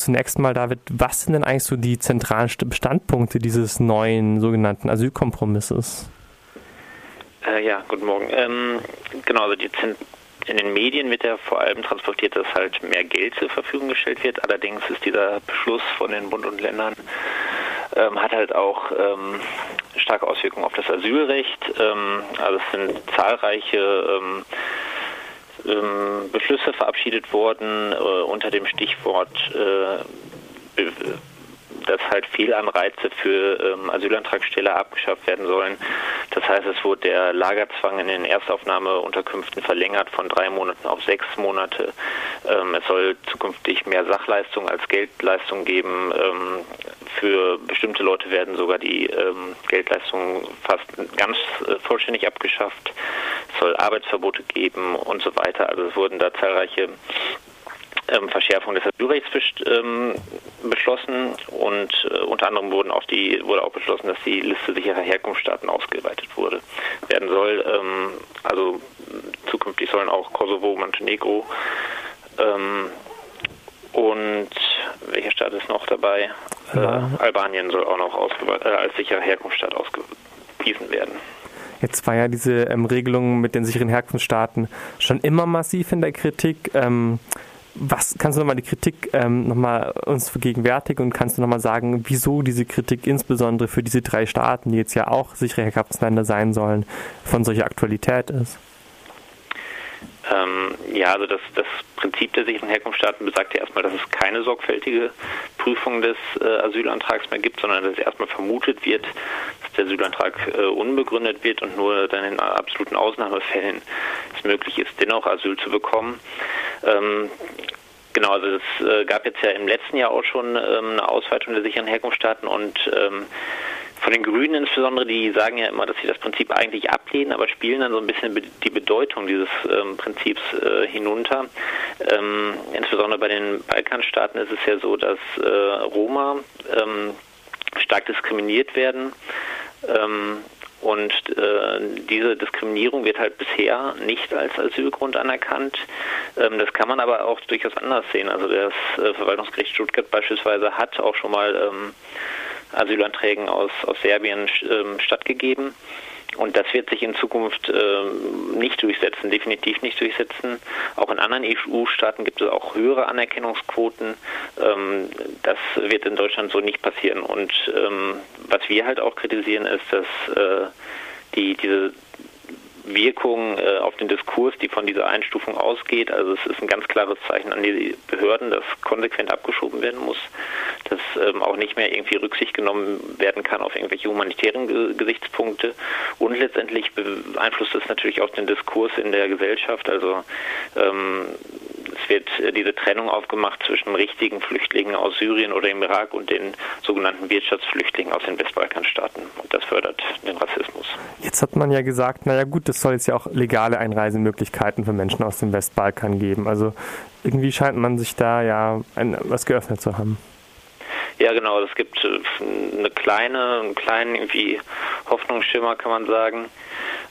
zunächst mal, David, was sind denn eigentlich so die zentralen Bestandpunkte dieses neuen sogenannten Asylkompromisses? Äh, ja, guten Morgen. Ähm, genau, also die Zent in den Medien wird ja vor allem transportiert, dass halt mehr Geld zur Verfügung gestellt wird. Allerdings ist dieser Beschluss von den Bund und Ländern ähm, hat halt auch ähm, starke Auswirkungen auf das Asylrecht. Ähm, also es sind zahlreiche ähm, ähm, Beschlüsse verabschiedet worden äh, unter dem Stichwort äh, dass halt Fehlanreize für ähm, Asylantragsteller abgeschafft werden sollen. Das heißt, es wurde der Lagerzwang in den Erstaufnahmeunterkünften verlängert von drei Monaten auf sechs Monate. Ähm, es soll zukünftig mehr Sachleistung als Geldleistung geben. Ähm, für bestimmte Leute werden sogar die ähm, Geldleistungen fast ganz äh, vollständig abgeschafft. Es soll Arbeitsverbote geben und so weiter. Also es wurden da zahlreiche ähm, Verschärfung des Asylrechts ähm, beschlossen und äh, unter anderem wurden auch die, wurde auch beschlossen, dass die Liste sicherer Herkunftsstaaten ausgeweitet wurde, werden soll. Ähm, also zukünftig sollen auch Kosovo, Montenegro ähm, und welcher Staat ist noch dabei? Ja. Äh, Albanien soll auch noch äh, als sicherer Herkunftsstaat ausgewiesen werden. Jetzt war ja diese ähm, Regelung mit den sicheren Herkunftsstaaten schon immer massiv in der Kritik. Ähm, was kannst du nochmal die Kritik ähm, nochmal uns vergegenwärtigen und kannst du nochmal sagen, wieso diese Kritik insbesondere für diese drei Staaten, die jetzt ja auch sichere Herkunftsländer sein sollen, von solcher Aktualität ist? Ähm, ja, also das, das Prinzip der sicheren Herkunftsstaaten besagt ja erstmal, dass es keine sorgfältige Prüfung des äh, Asylantrags mehr gibt, sondern dass erstmal vermutet wird, der Asylantrag äh, unbegründet wird und nur dann in absoluten Ausnahmefällen es möglich ist, dennoch Asyl zu bekommen. Ähm, Genau, also es äh, gab jetzt ja im letzten Jahr auch schon ähm, eine Ausweitung der sicheren Herkunftsstaaten und ähm, von den Grünen insbesondere, die sagen ja immer, dass sie das Prinzip eigentlich ablehnen, aber spielen dann so ein bisschen die Bedeutung dieses ähm, Prinzips äh, hinunter. Insbesondere bei den Balkanstaaten ist es ja so, dass äh, Roma stark diskriminiert werden. Ähm, und äh, diese Diskriminierung wird halt bisher nicht als Asylgrund anerkannt. Ähm, das kann man aber auch durchaus anders sehen. Also das äh, Verwaltungsgericht Stuttgart beispielsweise hat auch schon mal ähm, Asylanträgen aus, aus Serbien stattgegeben. Und das wird sich in Zukunft ähm, nicht durchsetzen, definitiv nicht durchsetzen. Auch in anderen EU-Staaten gibt es auch höhere Anerkennungsquoten. Ähm, das wird in Deutschland so nicht passieren. Und ähm, was wir halt auch kritisieren, ist, dass äh, die, diese Wirkung äh, auf den Diskurs, die von dieser Einstufung ausgeht. Also es ist ein ganz klares Zeichen an die Behörden, dass konsequent abgeschoben werden muss, dass ähm, auch nicht mehr irgendwie Rücksicht genommen werden kann auf irgendwelche humanitären Ge Gesichtspunkte. Und letztendlich beeinflusst es natürlich auch den Diskurs in der Gesellschaft. Also ähm, wird äh, diese Trennung aufgemacht zwischen richtigen Flüchtlingen aus Syrien oder im Irak und den sogenannten Wirtschaftsflüchtlingen aus den Westbalkanstaaten. Und das fördert den Rassismus. Jetzt hat man ja gesagt, naja gut, es soll jetzt ja auch legale Einreisemöglichkeiten für Menschen aus dem Westbalkan geben. Also irgendwie scheint man sich da ja ein, was geöffnet zu haben. Ja, genau. Es gibt äh, eine kleine, einen kleinen irgendwie Hoffnungsschimmer, kann man sagen.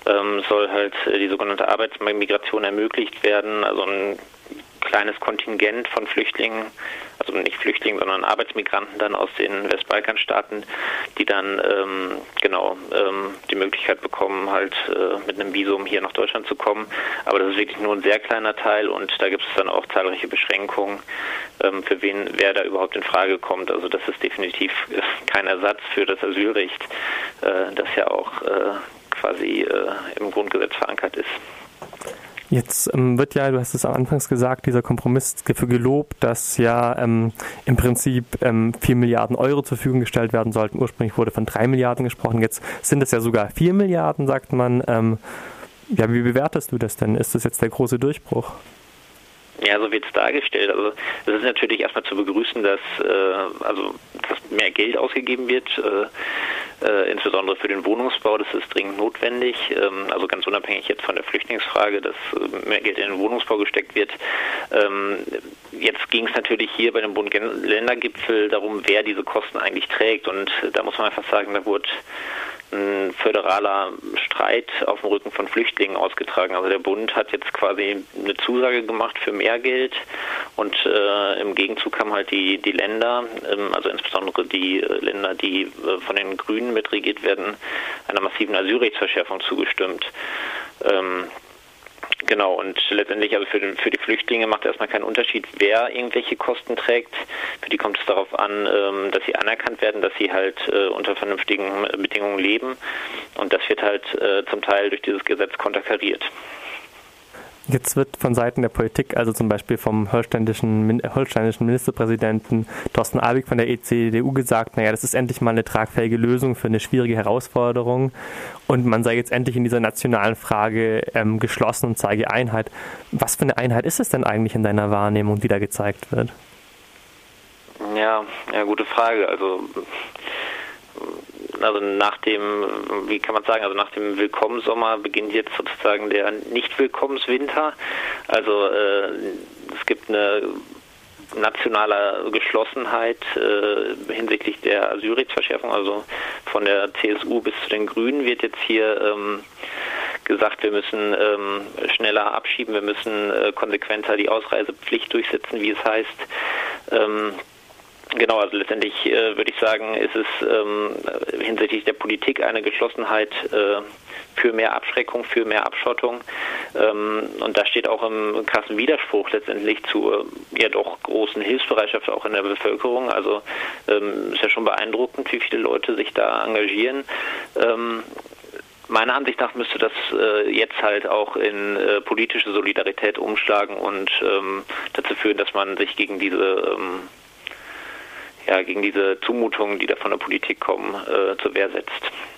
Ähm, soll halt äh, die sogenannte Arbeitsmigration ermöglicht werden. Also ein kleines Kontingent von Flüchtlingen, also nicht Flüchtlingen, sondern Arbeitsmigranten dann aus den Westbalkanstaaten, die dann ähm, genau ähm, die Möglichkeit bekommen, halt äh, mit einem Visum hier nach Deutschland zu kommen. Aber das ist wirklich nur ein sehr kleiner Teil und da gibt es dann auch zahlreiche Beschränkungen, ähm, für wen wer da überhaupt in Frage kommt. Also das ist definitiv kein Ersatz für das Asylrecht, äh, das ja auch äh, quasi äh, im Grundgesetz verankert ist. Jetzt ähm, wird ja, du hast es am Anfangs gesagt, dieser Kompromiss gelobt, dass ja ähm, im Prinzip ähm, 4 Milliarden Euro zur Verfügung gestellt werden sollten. Ursprünglich wurde von 3 Milliarden gesprochen, jetzt sind es ja sogar 4 Milliarden, sagt man. Ähm, ja, wie bewertest du das denn? Ist das jetzt der große Durchbruch? Ja, so wird es dargestellt. Also es ist natürlich erstmal zu begrüßen, dass äh, also dass mehr Geld ausgegeben wird. Äh, äh, insbesondere für den Wohnungsbau. Das ist dringend notwendig. Ähm, also ganz unabhängig jetzt von der Flüchtlingsfrage, dass äh, mehr Geld in den Wohnungsbau gesteckt wird. Ähm, jetzt ging es natürlich hier bei dem Bund-Länder-Gipfel darum, wer diese Kosten eigentlich trägt. Und da muss man einfach sagen, da wurde ein föderaler Streit auf dem Rücken von Flüchtlingen ausgetragen. Also der Bund hat jetzt quasi eine Zusage gemacht für mehr Geld und äh, im Gegenzug haben halt die, die Länder, ähm, also insbesondere die äh, Länder, die äh, von den Grünen mitregiert werden, einer massiven Asylrechtsverschärfung zugestimmt. Ähm, Genau, und letztendlich also für, den, für die Flüchtlinge macht erstmal keinen Unterschied, wer irgendwelche Kosten trägt. Für die kommt es darauf an, ähm, dass sie anerkannt werden, dass sie halt äh, unter vernünftigen Bedingungen leben. Und das wird halt äh, zum Teil durch dieses Gesetz konterkariert. Jetzt wird von Seiten der Politik, also zum Beispiel vom holsteinischen, holsteinischen Ministerpräsidenten Thorsten Abig von der ECDU gesagt, naja, das ist endlich mal eine tragfähige Lösung für eine schwierige Herausforderung und man sei jetzt endlich in dieser nationalen Frage ähm, geschlossen und zeige Einheit. Was für eine Einheit ist es denn eigentlich in deiner Wahrnehmung, die da gezeigt wird? Ja, ja, gute Frage. Also also nach dem, wie kann man sagen, also nach dem Willkommensommer beginnt jetzt sozusagen der Nicht-Willkommenswinter. Also äh, es gibt eine nationale Geschlossenheit äh, hinsichtlich der Asylrechtsverschärfung, also von der CSU bis zu den Grünen wird jetzt hier ähm, gesagt, wir müssen ähm, schneller abschieben, wir müssen äh, konsequenter die Ausreisepflicht durchsetzen, wie es heißt. Ähm, Genau, also letztendlich äh, würde ich sagen, ist es ähm, hinsichtlich der Politik eine Geschlossenheit äh, für mehr Abschreckung, für mehr Abschottung. Ähm, und da steht auch im krassen Widerspruch letztendlich zur ja doch großen Hilfsbereitschaft auch in der Bevölkerung. Also ähm, ist ja schon beeindruckend, wie viele Leute sich da engagieren. Ähm, Meiner Ansicht nach müsste das äh, jetzt halt auch in äh, politische Solidarität umschlagen und ähm, dazu führen, dass man sich gegen diese ähm, ja, gegen diese Zumutungen, die da von der Politik kommen, äh, zur Wehr setzt.